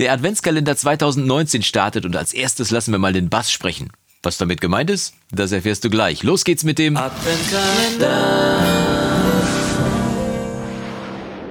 Der Adventskalender 2019 startet und als erstes lassen wir mal den Bass sprechen. Was damit gemeint ist, das erfährst du gleich. Los geht's mit dem Adventskalender.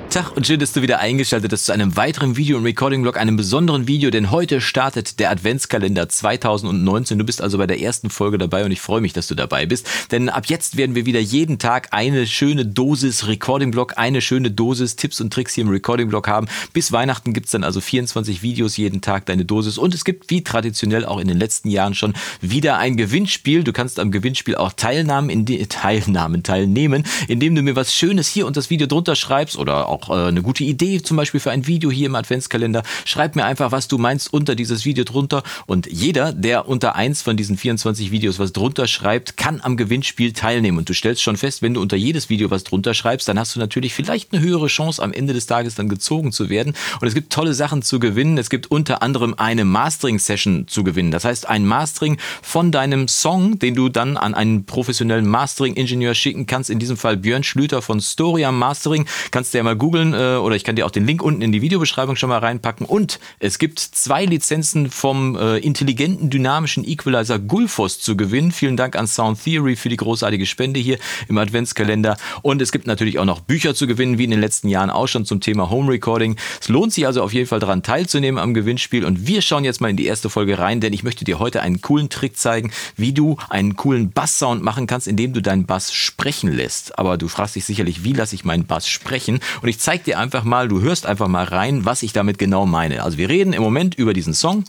Tag und schön, dass du wieder eingeschaltet hast zu einem weiteren Video im Recording-Blog, einem besonderen Video, denn heute startet der Adventskalender 2019. Du bist also bei der ersten Folge dabei und ich freue mich, dass du dabei bist, denn ab jetzt werden wir wieder jeden Tag eine schöne Dosis Recording-Blog, eine schöne Dosis Tipps und Tricks hier im Recording-Blog haben. Bis Weihnachten gibt's dann also 24 Videos jeden Tag, deine Dosis und es gibt wie traditionell auch in den letzten Jahren schon wieder ein Gewinnspiel. Du kannst am Gewinnspiel auch Teilnahmen in die Teilnahmen teilnehmen, indem du mir was Schönes hier und das Video drunter schreibst oder auch auch äh, eine gute Idee zum Beispiel für ein Video hier im Adventskalender, schreib mir einfach, was du meinst unter dieses Video drunter. Und jeder, der unter eins von diesen 24 Videos was drunter schreibt, kann am Gewinnspiel teilnehmen. Und du stellst schon fest, wenn du unter jedes Video was drunter schreibst, dann hast du natürlich vielleicht eine höhere Chance, am Ende des Tages dann gezogen zu werden. Und es gibt tolle Sachen zu gewinnen. Es gibt unter anderem eine Mastering-Session zu gewinnen. Das heißt, ein Mastering von deinem Song, den du dann an einen professionellen Mastering-Ingenieur schicken kannst. In diesem Fall Björn Schlüter von Storia Mastering. Kannst du ja mal googeln äh, oder ich kann dir auch den Link unten in die Videobeschreibung schon mal reinpacken. Und es gibt zwei Lizenzen vom äh, intelligenten dynamischen Equalizer Gulfos zu gewinnen. Vielen Dank an Sound Theory für die großartige Spende hier im Adventskalender. Und es gibt natürlich auch noch Bücher zu gewinnen, wie in den letzten Jahren auch schon zum Thema Home Recording. Es lohnt sich also auf jeden Fall daran teilzunehmen am Gewinnspiel. Und wir schauen jetzt mal in die erste Folge rein, denn ich möchte dir heute einen coolen Trick zeigen, wie du einen coolen Basssound machen kannst, indem du deinen Bass sprechen lässt. Aber du fragst dich sicherlich, wie lasse ich meinen Bass sprechen? Und ich zeige dir einfach mal, du hörst einfach mal rein, was ich damit genau meine. Also wir reden im Moment über diesen Song.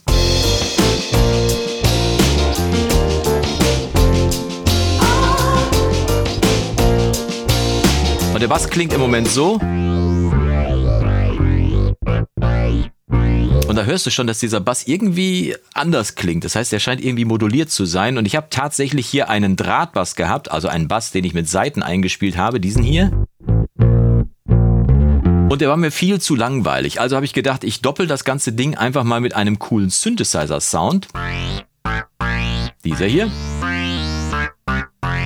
Und der Bass klingt im Moment so. Und da hörst du schon, dass dieser Bass irgendwie anders klingt. Das heißt, er scheint irgendwie moduliert zu sein. Und ich habe tatsächlich hier einen Drahtbass gehabt, also einen Bass, den ich mit Saiten eingespielt habe, diesen hier. Und der war mir viel zu langweilig. Also habe ich gedacht, ich doppel das ganze Ding einfach mal mit einem coolen Synthesizer-Sound. Dieser hier.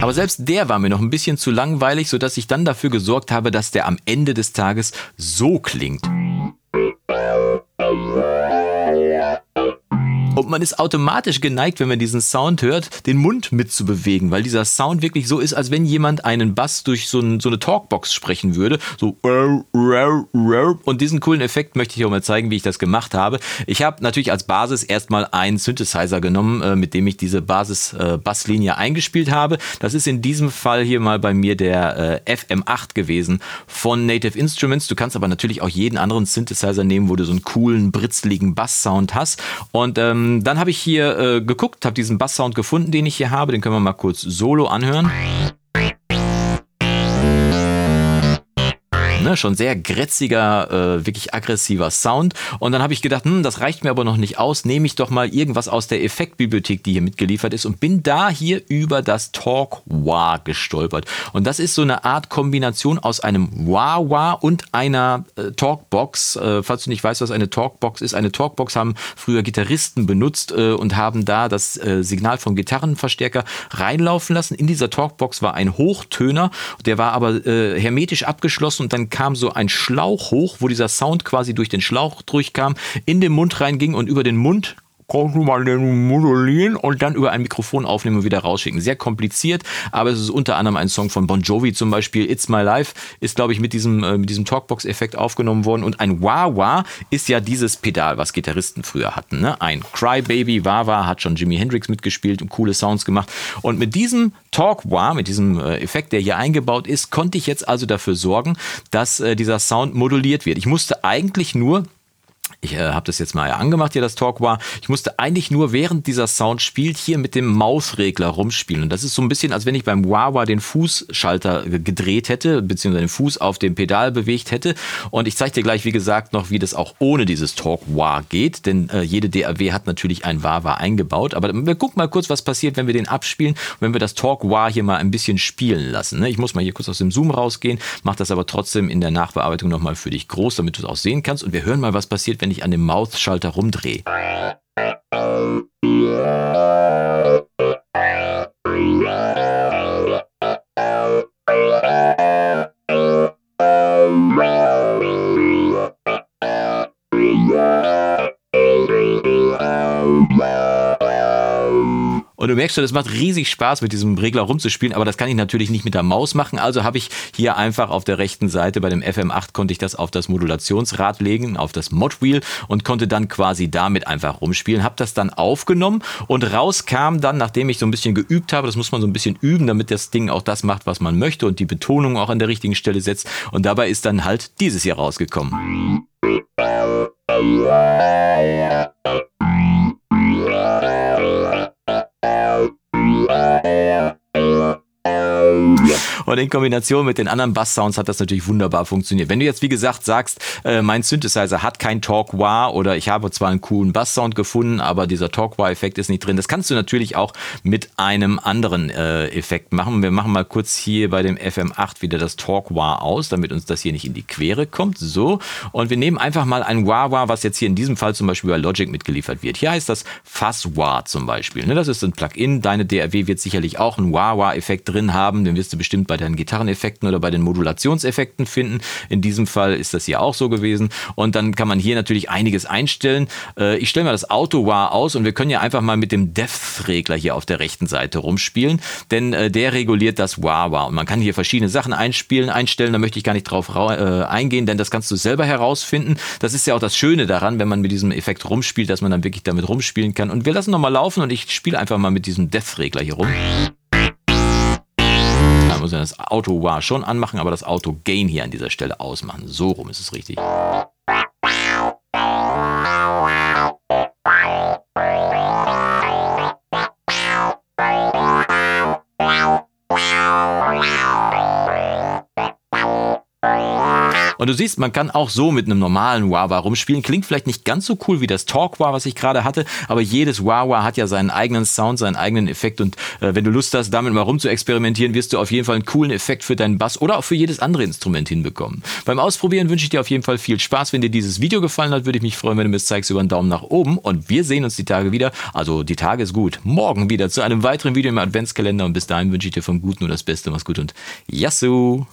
Aber selbst der war mir noch ein bisschen zu langweilig, sodass ich dann dafür gesorgt habe, dass der am Ende des Tages so klingt. Und man ist automatisch geneigt, wenn man diesen Sound hört, den Mund mitzubewegen, weil dieser Sound wirklich so ist, als wenn jemand einen Bass durch so, ein, so eine Talkbox sprechen würde. So und diesen coolen Effekt möchte ich auch mal zeigen, wie ich das gemacht habe. Ich habe natürlich als Basis erstmal einen Synthesizer genommen, äh, mit dem ich diese Basis-Basslinie äh, eingespielt habe. Das ist in diesem Fall hier mal bei mir der äh, FM8 gewesen von Native Instruments. Du kannst aber natürlich auch jeden anderen Synthesizer nehmen, wo du so einen coolen, britzligen Bass-Sound hast. Und ähm, ähm, dann habe ich hier äh, geguckt, habe diesen Basssound gefunden, den ich hier habe. Den können wir mal kurz solo anhören. Ne? Schon sehr grätziger, äh, wirklich aggressiver Sound. Und dann habe ich gedacht, hm, das reicht mir aber noch nicht aus. Nehme ich doch mal irgendwas aus der Effektbibliothek, die hier mitgeliefert ist und bin da hier über das Talk Wah gestolpert. Und das ist so eine Art Kombination aus einem Wah Wah und einer äh, Talkbox. Äh, falls du nicht weißt, was eine Talkbox ist, eine Talkbox haben früher Gitarristen benutzt äh, und haben da das äh, Signal vom Gitarrenverstärker reinlaufen lassen. In dieser Talkbox war ein Hochtöner, der war aber äh, hermetisch abgeschlossen und dann kam so ein Schlauch hoch, wo dieser Sound quasi durch den Schlauch durchkam, in den Mund reinging und über den Mund kannst du mal den modulieren und dann über ein Mikrofon aufnehmen und wieder rausschicken. Sehr kompliziert, aber es ist unter anderem ein Song von Bon Jovi zum Beispiel. It's My Life ist, glaube ich, mit diesem, äh, mit diesem Talkbox-Effekt aufgenommen worden. Und ein Wah-Wah ist ja dieses Pedal, was Gitarristen früher hatten. Ne? Ein Crybaby, Wah-Wah hat schon Jimi Hendrix mitgespielt und coole Sounds gemacht. Und mit diesem Talk-Wah, mit diesem äh, Effekt, der hier eingebaut ist, konnte ich jetzt also dafür sorgen, dass äh, dieser Sound moduliert wird. Ich musste eigentlich nur ich äh, habe das jetzt mal angemacht, hier das Talk war. Ich musste eigentlich nur während dieser Sound spielt hier mit dem Mausregler rumspielen. Und das ist so ein bisschen, als wenn ich beim Wawa den Fußschalter gedreht hätte, beziehungsweise den Fuß auf dem Pedal bewegt hätte. Und ich zeige dir gleich, wie gesagt, noch, wie das auch ohne dieses Talk Wah geht. Denn äh, jede DAW hat natürlich ein Wawa eingebaut. Aber wir gucken mal kurz, was passiert, wenn wir den abspielen wenn wir das Talk Wah hier mal ein bisschen spielen lassen. Ne? Ich muss mal hier kurz aus dem Zoom rausgehen, mache das aber trotzdem in der Nachbearbeitung nochmal für dich groß, damit du es auch sehen kannst. Und wir hören mal, was passiert, wenn ich an dem Mausschalter rumdrehe. Und du merkst schon, es macht riesig Spaß, mit diesem Regler rumzuspielen, aber das kann ich natürlich nicht mit der Maus machen. Also habe ich hier einfach auf der rechten Seite bei dem FM8 konnte ich das auf das Modulationsrad legen, auf das Modwheel und konnte dann quasi damit einfach rumspielen. Habe das dann aufgenommen und raus kam dann, nachdem ich so ein bisschen geübt habe, das muss man so ein bisschen üben, damit das Ding auch das macht, was man möchte und die Betonung auch an der richtigen Stelle setzt. Und dabei ist dann halt dieses hier rausgekommen. Und in Kombination mit den anderen Bass-Sounds hat das natürlich wunderbar funktioniert. Wenn du jetzt, wie gesagt, sagst, äh, mein Synthesizer hat kein Talk-Wah oder ich habe zwar einen coolen Bass-Sound gefunden, aber dieser Talk-Wah-Effekt ist nicht drin. Das kannst du natürlich auch mit einem anderen äh, Effekt machen. Wir machen mal kurz hier bei dem FM8 wieder das Talk-Wah aus, damit uns das hier nicht in die Quere kommt. So. Und wir nehmen einfach mal ein Wah-Wah, was jetzt hier in diesem Fall zum Beispiel bei Logic mitgeliefert wird. Hier heißt das Fuzz-Wah zum Beispiel. Ne, das ist ein Plugin. Deine DRW wird sicherlich auch einen Wah-Wah-Effekt drin haben. Den wirst du bestimmt bei bei den Gitarreneffekten oder bei den Modulationseffekten finden. In diesem Fall ist das hier auch so gewesen. Und dann kann man hier natürlich einiges einstellen. Äh, ich stelle mal das Auto-Wah aus und wir können ja einfach mal mit dem Depth-Regler hier auf der rechten Seite rumspielen, denn äh, der reguliert das Wah-Wah. Und man kann hier verschiedene Sachen einspielen, einstellen, da möchte ich gar nicht drauf äh, eingehen, denn das kannst du selber herausfinden. Das ist ja auch das Schöne daran, wenn man mit diesem Effekt rumspielt, dass man dann wirklich damit rumspielen kann. Und wir lassen nochmal laufen und ich spiele einfach mal mit diesem Depth-Regler hier rum muss ja das Auto war schon anmachen, aber das Auto Gain hier an dieser Stelle ausmachen. So rum ist es richtig. Und du siehst, man kann auch so mit einem normalen Wawa rumspielen. Klingt vielleicht nicht ganz so cool wie das Talk Wah, was ich gerade hatte, aber jedes Wawa hat ja seinen eigenen Sound, seinen eigenen Effekt. Und äh, wenn du Lust hast, damit mal rum zu experimentieren, wirst du auf jeden Fall einen coolen Effekt für deinen Bass oder auch für jedes andere Instrument hinbekommen. Beim Ausprobieren wünsche ich dir auf jeden Fall viel Spaß. Wenn dir dieses Video gefallen hat, würde ich mich freuen, wenn du mir es zeigst über einen Daumen nach oben. Und wir sehen uns die Tage wieder. Also die Tage ist gut. Morgen wieder zu einem weiteren Video im Adventskalender. Und bis dahin wünsche ich dir vom Guten nur das Beste. Mach's gut und Yassou!